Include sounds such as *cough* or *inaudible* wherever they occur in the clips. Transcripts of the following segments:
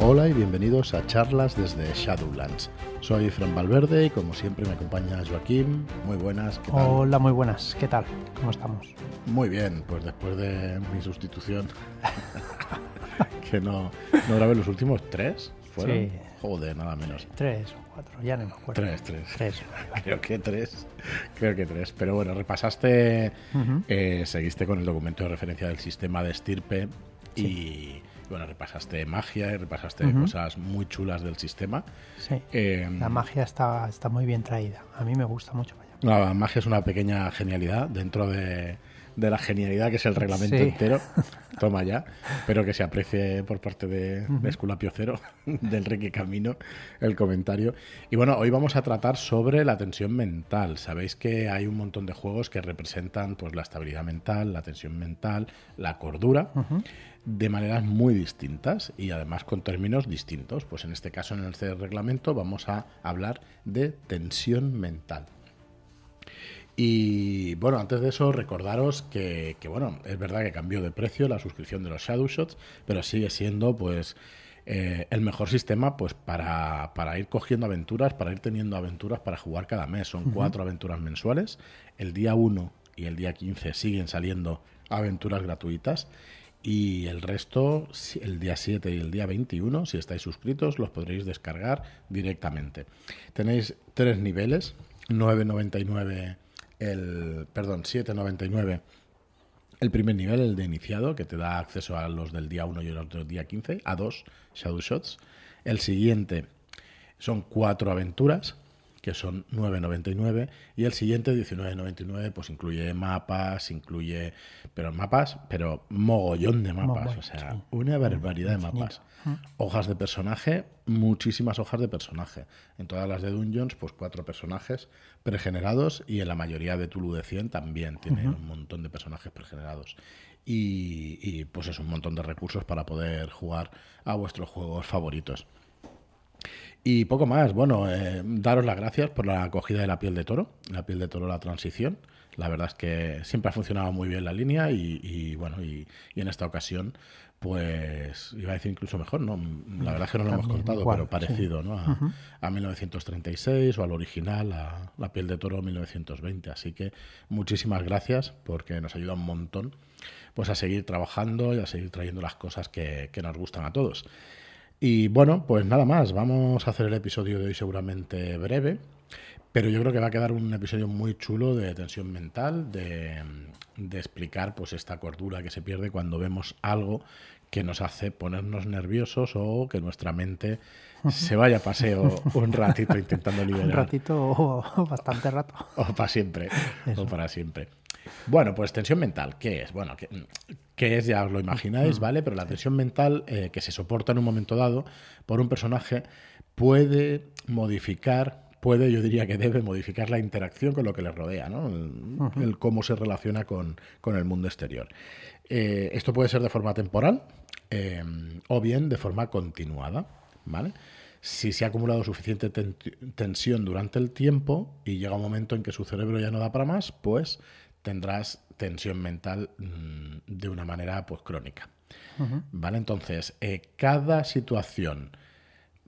Hola y bienvenidos a charlas desde Shadowlands. Soy Fran Valverde y como siempre me acompaña Joaquín. Muy buenas, ¿qué tal? Hola, muy buenas, ¿qué tal? ¿Cómo estamos? Muy bien, pues después de mi sustitución, *laughs* que no, no grabé los últimos tres, ¿fueron? Sí. Joder, nada menos. Tres o cuatro, ya no me acuerdo. Tres, tres. *laughs* Creo que tres. Creo que tres. Pero bueno, repasaste, eh, seguiste con el documento de referencia del sistema de estirpe y bueno, repasaste magia y repasaste cosas muy chulas del sistema. Sí. Em, la magia está, está muy bien traída. A mí me gusta mucho. La magia es una pequeña genialidad dentro de, de la genialidad que es el reglamento entero. *laughs* Toma ya. Espero que se aprecie por parte de, de Esculapio Cero, del Ricky Camino, el comentario. Y bueno, hoy vamos a tratar sobre la tensión mental. Sabéis que hay un montón de juegos que representan pues, la estabilidad mental, la tensión mental, la cordura de maneras muy distintas y además con términos distintos. Pues en este caso, en este reglamento, vamos a hablar de tensión mental. Y bueno, antes de eso, recordaros que, bueno, es verdad que cambió de precio la suscripción de los Shadow Shots, pero sigue siendo pues eh, el mejor sistema pues para, para, ir cogiendo aventuras, para ir teniendo aventuras para jugar cada mes. Son cuatro aventuras mensuales. El día 1 y el día 15 siguen saliendo aventuras gratuitas y el resto, el día 7 y el día 21, si estáis suscritos, los podréis descargar directamente. Tenéis tres niveles, 9.99 el, perdón, 7.99 el primer nivel, el de iniciado, que te da acceso a los del día 1 y los del día 15, a dos Shadow Shots. El siguiente son cuatro aventuras, que son 9.99 y el siguiente 19.99 pues incluye mapas, incluye pero mapas, pero mogollón de mapas, o sea, una barbaridad de mapas. Hojas de personaje, muchísimas hojas de personaje. En todas las de Dungeons, pues cuatro personajes pregenerados y en la mayoría de Tulu de 100 también tiene un montón de personajes pregenerados. Y, y pues es un montón de recursos para poder jugar a vuestros juegos favoritos. Y poco más. Bueno, eh, daros las gracias por la acogida de la piel de toro, la piel de toro, la transición. La verdad es que siempre ha funcionado muy bien la línea y, bueno, y, en esta ocasión, pues iba a decir incluso mejor, ¿no? La verdad es que no lo hemos contado, pero parecido, ¿no? A, 1936 o al original, a la piel de toro 1920. Así que muchísimas gracias porque nos ayuda un montón pues a seguir trabajando y a seguir trayendo las cosas que, que nos gustan a todos. Y bueno, pues nada más, vamos a hacer el episodio de hoy seguramente breve, pero yo creo que va a quedar un episodio muy chulo de tensión mental, de, explicar pues esta cordura que se pierde cuando vemos algo que nos hace ponernos nerviosos o que nuestra mente se vaya a paseo un ratito intentando *laughs* liberar. Un ratito o bastante rato. O para siempre. O para siempre. Bueno, pues tensión mental, ¿qué es? Bueno, ¿qué, es? Ya os lo imagináis, ¿vale? Pero la tensión mental eh, que se soporta en un momento dado por un personaje puede modificar, puede, yo diría que debe modificar la interacción con lo que le rodea, ¿no? El, cómo se relaciona con, el mundo exterior. Eh, esto puede ser de forma temporal eh, o bien de forma continuada, ¿vale? si se ha acumulado suficiente tensión durante el tiempo y llega un momento en que su cerebro ya no da para más, pues tendrás tensión mental mm, de una manera pues crónica. ¿Vale? Entonces, eh, cada situación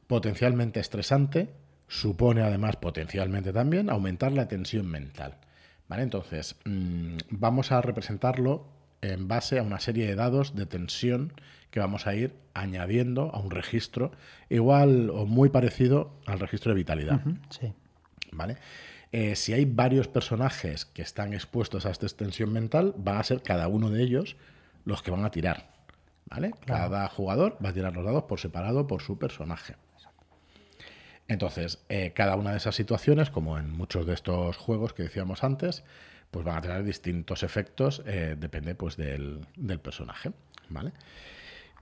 potencialmente estresante supone además potencialmente también aumentar la tensión mental. ¿Vale? Entonces, mm, vamos a representarlo en base a una serie de dados de tensión que vamos a ir añadiendo a un registro igual o muy parecido al registro de vitalidad. sí. ¿Vale? Eh, si hay varios personajes que están expuestos a esta extensión mental, van a ser cada uno de ellos los que van a tirar. ¿Vale? Cada jugador va a tirar los dados por separado por su personaje. Entonces, eh, cada una de esas situaciones, como en muchos de estos juegos que decíamos antes, pues van a tener distintos efectos, eh, depende pues del, del personaje. ¿Vale?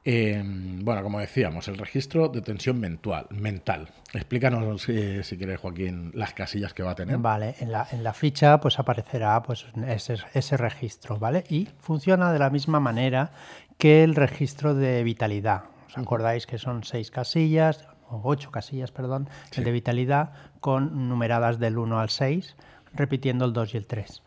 Em, bueno, como decíamos, el registro de tensión mental. mental. Explícanos, si, si quieres, Joaquín, las casillas que va a tener. Vale, en la, en la ficha pues aparecerá pues, ese, ese, registro, ¿vale? Y funciona de la misma manera que el registro de vitalidad. ¿Os acordáis que son seis casillas, o ocho casillas, perdón, el de vitalidad, con numeradas del 1 al 6, repitiendo el 2 y el 3.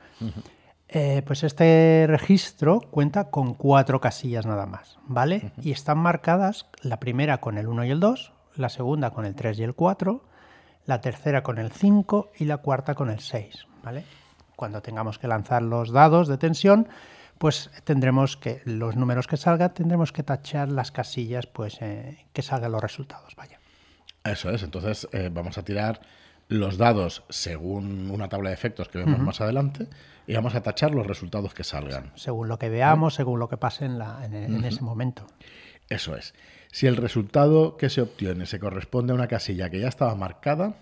Eh, pues este registro cuenta con cuatro casillas nada más, ¿vale? Y están marcadas la primera con el 1 y el 2, la segunda con el 3 y el 4, la tercera con el 5 y la cuarta con el 6, ¿vale? Cuando tengamos que lanzar los dados de tensión, pues tendremos que, los números que salgan, tendremos que tachar las casillas, pues eh, que salgan los resultados, vaya. Eso es, entonces eh, vamos a tirar los dados según una tabla de efectos que vemos más adelante y vamos a tachar los resultados que salgan. Según lo que veamos, según lo que pase en, la, en, ese momento. Eso es. Si el resultado que se obtiene se corresponde a una casilla que ya estaba marcada,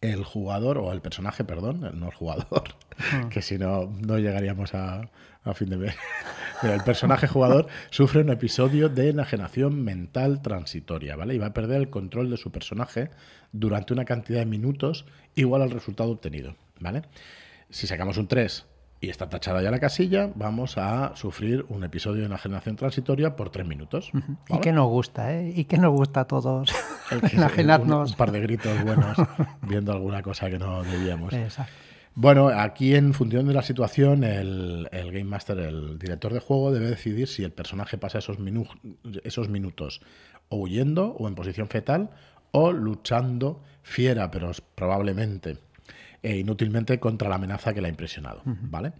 el jugador, o el personaje, perdón, no el jugador, *laughs* que si no, no llegaríamos a, a fin de mes. Pero el personaje jugador sufre un episodio de enajenación mental transitoria, ¿vale? Y va a perder el control de su personaje durante una cantidad de minutos igual al resultado obtenido, ¿vale? Si sacamos un 3 y está tachada ya la casilla, vamos a sufrir un episodio de enajenación transitoria por 3 minutos. Y que nos gusta, ¿eh? Y que nos gusta a todos *laughs* enajenarnos. Un, par de gritos buenos *laughs* viendo alguna cosa que no debíamos. Exacto. Bueno, aquí en función de la situación, el, Game Master, el director de juego, debe decidir si el personaje pasa esos, esos minutos o huyendo o en posición fetal o luchando fiera, pero probablemente e inútilmente contra la amenaza que le ha impresionado. ¿Vale?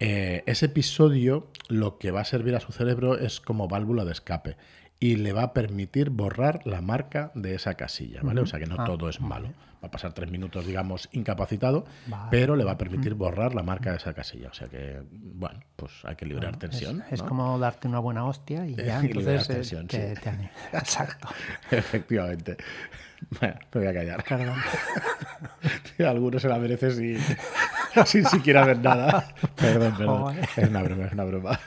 Eh, ese episodio lo que va a servir a su cerebro es como válvula de escape y le va a permitir borrar la marca de esa casilla, ¿vale? O sea que no ah, todo es malo. Va a pasar tres minutos, digamos, incapacitado, pero le va a permitir borrar la marca de esa casilla. O sea que, bueno, pues hay que liberar tensión. Es, como darte una buena hostia y *laughs* ya entonces tensión, te, *laughs* Exacto. Efectivamente. Bueno, me voy a callar. *laughs* Algunos se la merecen sin, siquiera ver nada. Perdón, perdón. Es una broma, es una broma.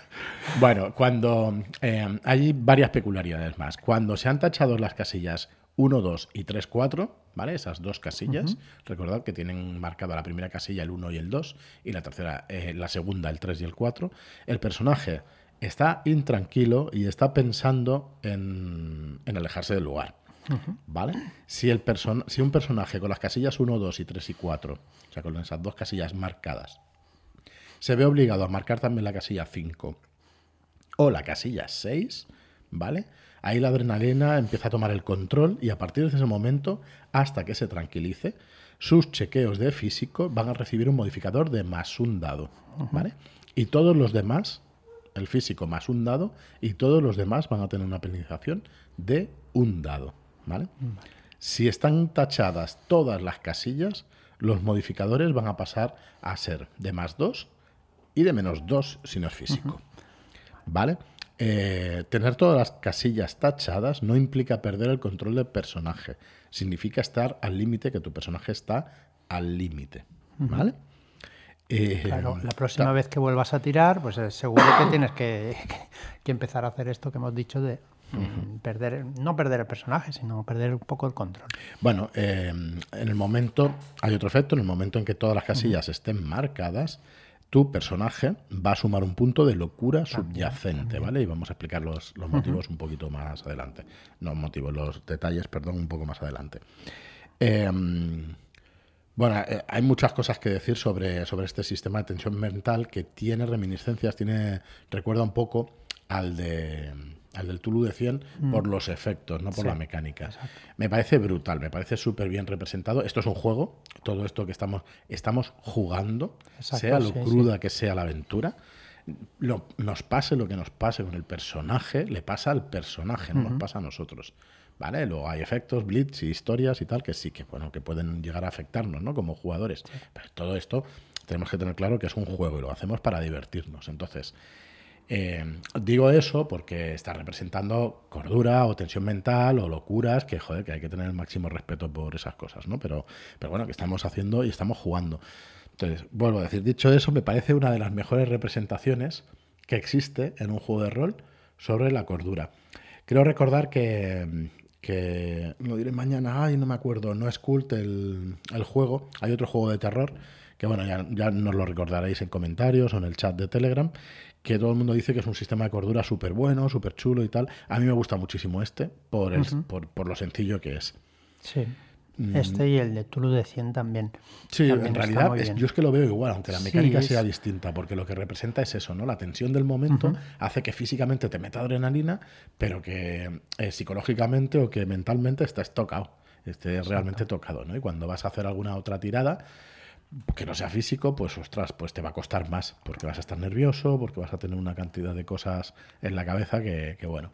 Bueno, cuando eh, hay varias peculiaridades más. Cuando se han tachado las casillas 1, 2 y 3, 4, ¿vale? Esas dos casillas. Recordad que tienen marcada la primera casilla el 1 y el 2 y la tercera, eh, la segunda, el 3 y el 4. El personaje está intranquilo y está pensando en, alejarse del lugar. ¿Vale? Si, el si un personaje con las casillas 1, 2 y 3 y 4, o sea, con esas dos casillas marcadas, se ve obligado a marcar también la casilla 5 o la casilla 6, ¿vale? Ahí la adrenalina empieza a tomar el control y a partir de ese momento, hasta que se tranquilice, sus chequeos de físico van a recibir un modificador de más un dado, ¿vale? Y todos los demás, el físico más un dado, y todos los demás van a tener una penalización de un dado, ¿vale? Si están tachadas todas las casillas, los modificadores van a pasar a ser de más 2 y de menos 2 si no es físico. ¿Vale? Eh, tener todas las casillas tachadas no implica perder el control del personaje. Significa estar al límite, que tu personaje está al límite. ¿Vale? Eh, claro, la próxima vez que vuelvas a tirar, pues eh, seguro que tienes que, *laughs* empezar a hacer esto que hemos dicho de mm, perder, no perder el personaje, sino perder un poco el control. Bueno, en el momento, hay otro efecto, en el momento en que todas las casillas estén marcadas, tu personaje va a sumar un punto de locura subyacente, ¿vale? Y vamos a explicar los, motivos un poquito más adelante. No motivos, los detalles, perdón, un poco más adelante. Em, bueno, eh, hay muchas cosas que decir sobre, sobre este sistema de tensión mental que tiene reminiscencias, tiene, recuerda un poco al de al del Tulu de 100 mm. por los efectos, no por la mecánica. Me parece brutal, me parece súper bien representado. Esto es un juego, todo esto que estamos, estamos jugando, sea lo cruda que sea la aventura. Lo, nos pase lo que nos pase con el personaje, le pasa al personaje, no nos pasa a nosotros. ¿Vale? Luego hay efectos, blitz y historias y tal que sí que, bueno, que pueden llegar a afectarnos, ¿no? Como jugadores. Pero todo esto tenemos que tener claro que es un juego y lo hacemos para divertirnos. Entonces, eh, digo eso porque está representando cordura o tensión mental o locuras que, joder, que hay que tener el máximo respeto por esas cosas, ¿no? Pero, pero bueno, que estamos haciendo y estamos jugando. Entonces, vuelvo a decir, dicho eso, me parece una de las mejores representaciones que existe en un juego de rol sobre la cordura. Creo recordar que, que lo diré mañana, ay, no me acuerdo, no es cult el, el juego, hay otro juego de terror que bueno, ya, ya nos lo recordaréis en comentarios o en el chat de Telegram, que todo el mundo dice que es un sistema de cordura súper bueno, súper chulo y tal. A mí me gusta muchísimo este por, por, lo sencillo que es. Sí. Este y el de Tulu de 100 también. Sí, también en realidad es- yo es que lo veo igual, aunque la Sí, mecánica es- sea distinta, porque lo que representa es eso, ¿no? La tensión del momento hace que físicamente te meta adrenalina, pero que eh, psicológicamente o que mentalmente estés tocado, estés realmente tocado, ¿no? Y cuando vas a hacer alguna otra tirada, que no sea físico, pues ostras, pues te va a costar más, porque vas a estar nervioso, porque vas a tener una cantidad de cosas en la cabeza que, que bueno.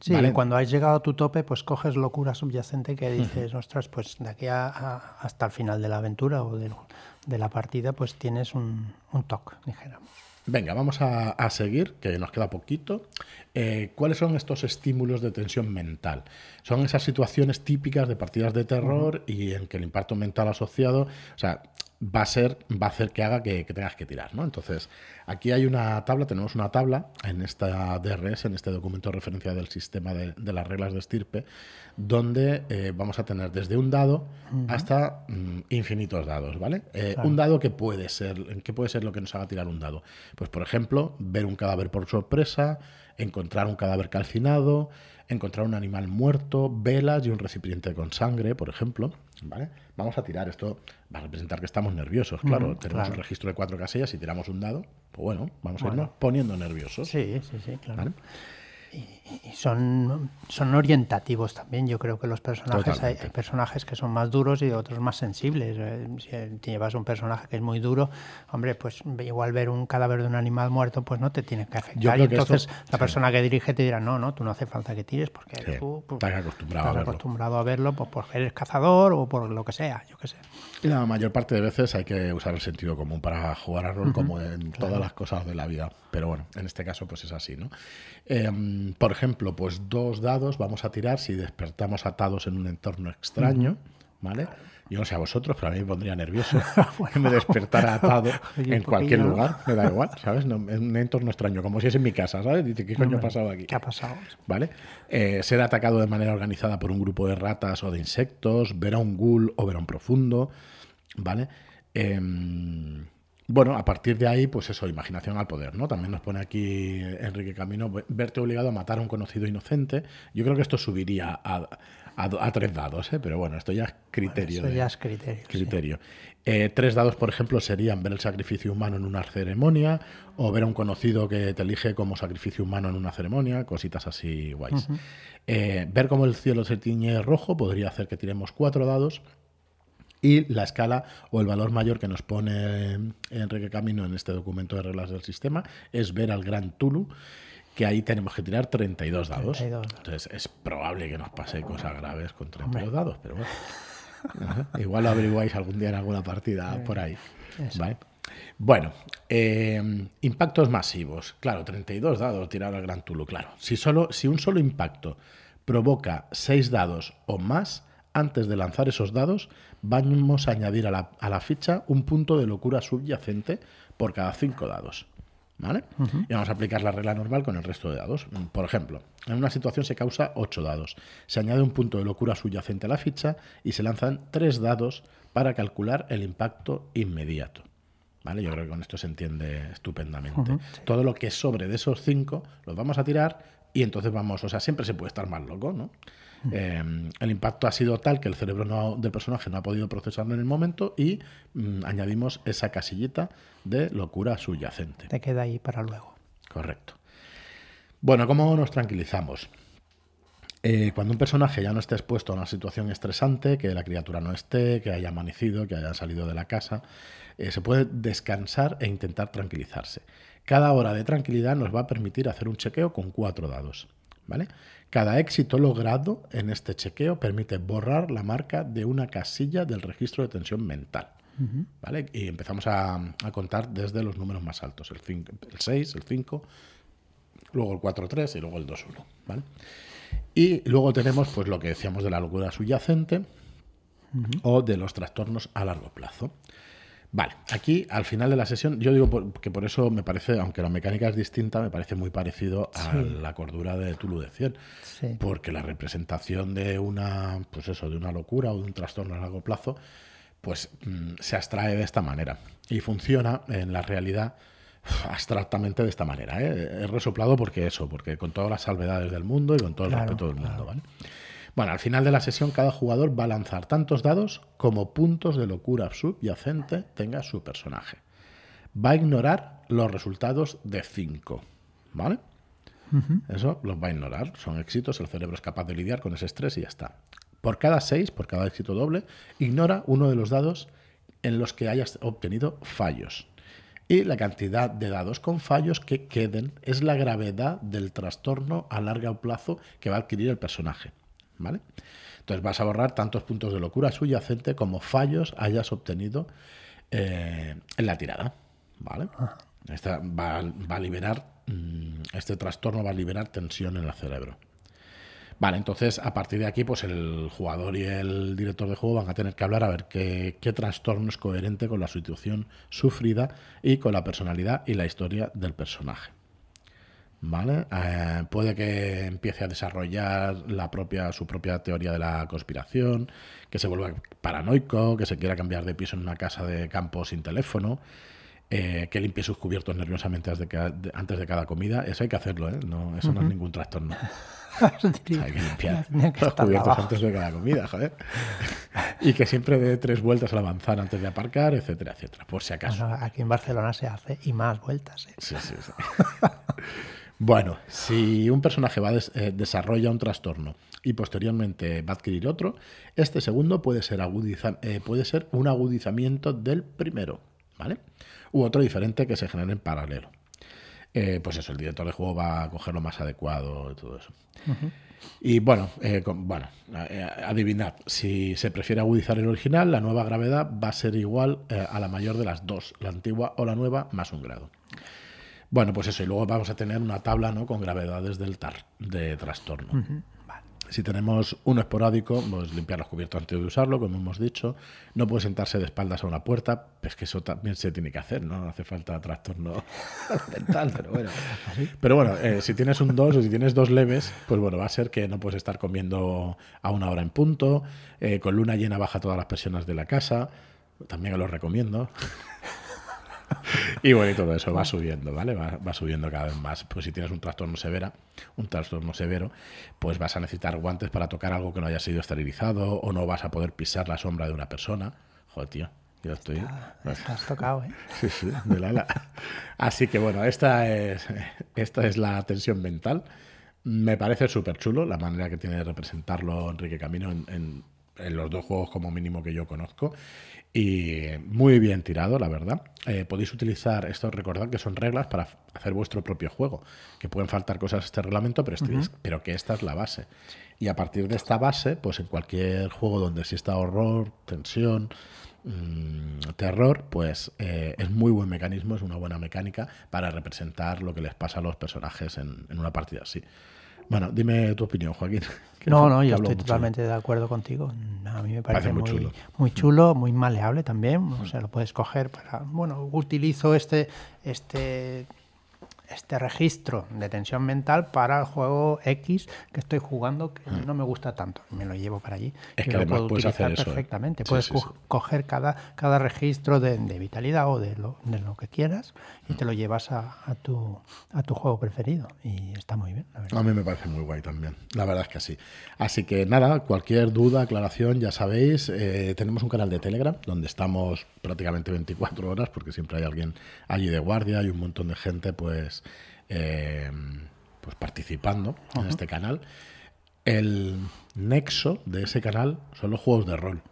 Sí, Vale. cuando has llegado a tu tope, pues coges locura subyacente que dices, *laughs* ostras, pues de aquí a- a- hasta el final de la aventura o de, la partida, pues tienes un, un toque, dijéramos. Venga, vamos a, a seguir, que nos queda poquito. Eh, ¿Cuáles son estos estímulos de tensión mental? Son esas situaciones típicas de partidas de terror y en que el impacto mental asociado, o sea, va a ser, va a hacer que haga que, que tengas que tirar, ¿no? Entonces, aquí hay una tabla, tenemos una tabla en esta DRS, en este documento de referencia del sistema de, de las reglas de estirpe, donde eh, vamos a tener desde un dado hasta mm, infinitos dados, ¿vale? Eh, Un dado que puede ser, ¿qué puede ser lo que nos haga tirar un dado? Pues, por ejemplo, ver un cadáver por sorpresa, encontrar un cadáver calcinado, encontrar un animal muerto, velas y un recipiente con sangre, por ejemplo, ¿vale? Vamos a tirar esto, va a representar que estamos nerviosos, claro, Ujú, tenemos claro. un registro de cuatro casillas y tiramos un dado, pues bueno, vamos a irnos poniendo nerviosos, Sí, sí, sí, claro. ¿vale? Y son, son orientativos también. Yo creo que los personajes, hay, personajes que son más duros y otros más sensibles. Eh, Si te llevas un personaje que es muy duro, hombre, pues igual ver un cadáver de un animal muerto, pues no te tiene que afectar. Y entonces esto- la sí. persona que dirige te dirá, no, no, tú no hace falta que tires porque Sí, tú pues, estás acostumbrado a estás verlo. acostumbrado a verlo pues, porque eres cazador o por lo que sea, yo qué sé. Y la mayor parte de veces hay que usar el sentido común para jugar a rol, como en todas las cosas de la vida. Pero bueno, en este caso, pues es así, ¿no? Em, por ejemplo, pues dos dados vamos a tirar si despertamos atados en un entorno extraño, ¿vale? Yo no sé a vosotros, pero a mí me pondría nervioso *laughs* que me despertara atado *laughs* en cualquier lugar, me da igual, ¿sabes? No, en un entorno extraño, como si es en mi casa, ¿sabes? Dice, ¿qué coño ha pasado aquí? ¿Qué ha pasado? ¿Vale? Eh, ser atacado de manera organizada por un grupo de ratas o de insectos, ver a un ghoul o ver a un profundo, ¿vale? Em, bueno, a partir de ahí, pues eso, imaginación al poder, ¿no? También nos pone aquí Enrique Camino, ve- verte obligado a matar a un conocido inocente. Yo creo que esto subiría a, a do- a tres dados, ¿eh? Pero bueno, esto ya es criterio. Eso de- ya es criterio. sí. criterio. Eh, tres dados, por ejemplo, serían ver el sacrificio humano en una ceremonia o ver a un conocido que te elige como sacrificio humano en una ceremonia, cositas así guays. Eh, ver cómo el cielo se tiñe rojo podría hacer que tiremos cuatro dados. Y la escala o el valor mayor que nos pone Enrique Camino en este documento de reglas del sistema es ver al gran Tulu, que ahí tenemos que tirar 32 dados. 32. Entonces es probable que nos pase cosas graves con 32 dados, pero bueno. Ajá. Igual lo averiguáis algún día en alguna partida por ahí. ¿vale? Bueno, eh, impactos masivos. Claro, 32 dados tirar al Gran Tulu, claro. Si, solo, si un solo impacto provoca 6 dados o más, antes de lanzar esos dados, vamos a añadir a la, a la ficha un punto de locura subyacente por cada 5 dados. ¿Vale? Y vamos a aplicar la regla normal con el resto de dados. Por ejemplo, en una situación se causa 8 dados. Se añade un punto de locura subyacente a la ficha y se lanzan 3 dados para calcular el impacto inmediato. ¿Vale? Yo creo que con esto se entiende estupendamente. Todo lo que sobre de esos 5 los vamos a tirar y entonces vamos, o sea, siempre se puede estar más loco, ¿no? Eh, el impacto ha sido tal que el cerebro no- del personaje no ha podido procesarlo en el momento y mm, añadimos esa casillita de locura subyacente. Te queda ahí para luego. Correcto. Bueno, ¿cómo nos tranquilizamos? Eh, cuando un personaje ya no esté expuesto a una situación estresante, que la criatura no esté, que haya amanecido, que haya salido de la casa, eh, se puede descansar e intentar tranquilizarse. Cada hora de tranquilidad nos va a permitir hacer un chequeo con cuatro dados. ¿vale? Cada éxito logrado en este chequeo permite borrar la marca de una casilla del registro de tensión mental. ¿vale? Y empezamos a, a contar desde los números más altos, el, cinco- el 6, el 5, luego el 4-3 y luego el 2-1. ¿vale? Y luego tenemos pues lo que decíamos de la locura subyacente o de los trastornos a largo plazo. Vale, aquí al final de la sesión, yo digo por- que por eso me parece, aunque la mecánica es distinta, me parece muy parecido a la cordura de Tulu de 100. Sí. Porque la representación de una, pues eso, de una locura o de un trastorno a largo plazo, pues mm, se abstrae de esta manera. Y funciona en la realidad abstractamente de esta manera. ¿eh? Es resoplado porque eso, porque con todas las salvedades del mundo y con todo el Claro, respeto del mundo, ¿vale? Bueno, al final de la sesión cada jugador va a lanzar tantos dados como puntos de locura subyacente tenga su personaje. Va a ignorar los resultados de 5, ¿vale? Eso los va a ignorar. Son éxitos, el cerebro es capaz de lidiar con ese estrés y ya está. Por cada 6, por cada éxito doble, ignora uno de los dados en los que hayas obtenido fallos. Y la cantidad de dados con fallos que queden es la gravedad del trastorno a largo plazo que va a adquirir el personaje. ¿Vale? Entonces vas a borrar tantos puntos de locura subyacente como fallos hayas obtenido eh, en la tirada. ¿Vale? Esta va, va, a liberar, mm, este trastorno va a liberar tensión en el cerebro. Vale, entonces a partir de aquí, pues el jugador y el director de juego van a tener que hablar a ver qué, qué trastorno es coherente con la situación sufrida y con la personalidad y la historia del personaje. ¿Vale? Eh, puede que empiece a desarrollar la propia, su propia teoría de la conspiración, que se vuelva paranoico, que se quiera cambiar de piso en una casa de campo sin teléfono, eh, que limpie sus cubiertos nerviosamente antes de, cada, antes de cada comida. Eso hay que hacerlo, ¿eh? No, eso uh -huh. no es ningún trastorno. *laughs* Hay que limpiar los cubiertos antes de cada comida, joder. y que siempre dé tres vueltas a la manzana antes de aparcar, etcétera, etcétera, por si acaso. Bueno, aquí en Barcelona se hace y más vueltas. ¿eh? Sí, sí, sí. *laughs* bueno, si un personaje va des eh, desarrolla un trastorno y posteriormente va a adquirir otro, este segundo puede ser, agudiza eh, puede ser un agudizamiento del primero, ¿vale? U otro diferente que se genere en paralelo eh, pues eso, el director de juego va a coger lo más adecuado y todo eso. Uh -huh. Y bueno, eh, con, bueno, eh, adivinad, si se prefiere agudizar el original, la nueva gravedad va a ser igual a la mayor de las dos, la antigua o la nueva, más un grado. Bueno, pues eso, y luego vamos a tener una tabla ¿no? con gravedades del tar de trastorno. Uh -huh. Si tenemos uno esporádico, pues limpiar los cubiertos antes de usarlo, como hemos dicho. No puede sentarse de espaldas a una puerta, pues que eso también se tiene que hacer, ¿no? No hace falta trastorno *laughs* mental, pero bueno. Pero bueno, eh, si tienes un 2 o si tienes dos leves, pues bueno, va a ser que no puedes estar comiendo a una hora en punto, eh, con luna llena baja todas las presiones de la casa. También lo recomiendo. *laughs* *laughs* y bueno, y todo eso va subiendo, ¿vale? Va, va, subiendo cada vez más. Pues si tienes un trastorno severa, un trastorno severo, pues vas a necesitar guantes para tocar algo que no haya sido esterilizado o no vas a poder pisar la sombra de una persona. Joder, tío. Yo estoy. Ah, has *laughs* tocado, ¿eh? *laughs* Sí, sí, de la, la. Así que bueno, esta es, esta es la tensión mental. Me parece súper chulo la manera que tiene de representarlo Enrique Camino en, en, en, los dos juegos como mínimo que yo conozco. Y muy bien tirado, la verdad. Eh, podéis utilizar esto, recordad que son reglas para hacer vuestro propio juego, que pueden faltar cosas a este reglamento, pero, este, uh -huh. pero que esta es la base. Y a partir de esta base, pues en cualquier juego donde exista horror, tensión, mmm, terror, pues eh, es muy buen mecanismo, es una buena mecánica para representar lo que les pasa a los personajes en, en una partida así. Bueno, dime tu opinión, Joaquín. *laughs* No, no, yo estoy totalmente de acuerdo contigo. A mí me parece, parece muy, muy, chulo. muy chulo, muy maleable también. O sea, lo puedes coger para. Bueno, utilizo este, este este registro de tensión mental para el juego X que estoy jugando que mm. no me gusta tanto. Me lo llevo para allí. Es que lo puedo puedes utilizar hacer eso, perfectamente. ¿eh? puedes sí, sí, co coger cada, cada registro de, de, vitalidad o de lo, de lo que quieras y mm. te lo llevas a, a, tu, a tu juego preferido. Y está muy bien, A mí me parece muy guay también. La verdad es que sí. Así que nada, cualquier duda, aclaración, ya sabéis, eh, tenemos un canal de Telegram donde estamos prácticamente 24 horas porque siempre hay alguien allí de guardia y un montón de gente, pues eh, pues participando uh -huh. en este canal. El nexo de ese canal son los juegos de rol.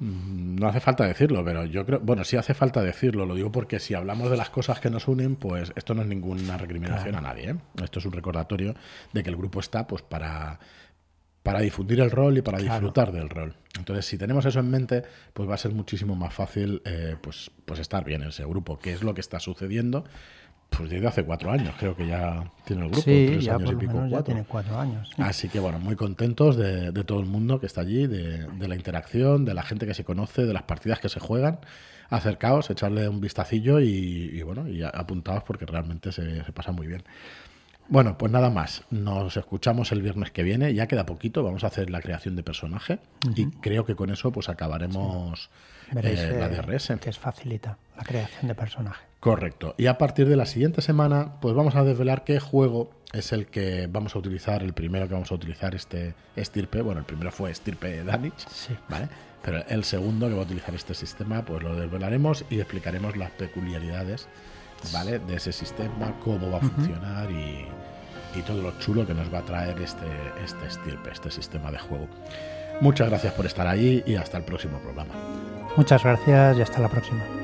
Mm, No hace falta decirlo, pero yo creo, bueno, sí hace falta decirlo, lo digo porque si hablamos de las cosas que nos unen, pues esto no es ninguna recriminación claro. a nadie. ¿eh? Esto es un recordatorio de que el grupo está pues para, para difundir el rol y para claro. disfrutar del rol. Entonces, si tenemos eso en mente, pues va a ser muchísimo más fácil eh, pues, pues estar bien en ese grupo, que es lo que está sucediendo pues desde hace cuatro años, creo que ya tiene el grupo. Sí, tres ya años por y pico, menos cuatro. ya tiene cuatro años. Sí. Así que bueno, muy contentos de, de, todo el mundo que está allí, de, de, la interacción, de la gente que se conoce, de las partidas que se juegan. Acercaos, echarle un vistacillo y, y bueno, y apuntaos porque realmente se, se, pasa muy bien. Bueno, pues nada más. Nos escuchamos el viernes que viene. Ya queda poquito. Vamos a hacer la creación de personaje. Y creo que con eso pues acabaremos eh, la DRS. Que es facilita la creación de personaje. Correcto. Y a partir de la siguiente semana, pues vamos a desvelar qué juego es el que vamos a utilizar, el primero que vamos a utilizar este estirpe. Bueno, el primero fue estirpe Danich, ¿vale? Pero el segundo que va a utilizar este sistema, pues lo desvelaremos y explicaremos las peculiaridades ¿vale? De ese sistema, cómo va a funcionar y, todo lo chulo que nos va a traer este, este estirpe, este sistema de juego. Muchas gracias por estar ahí y hasta el próximo programa. Muchas gracias y hasta la próxima.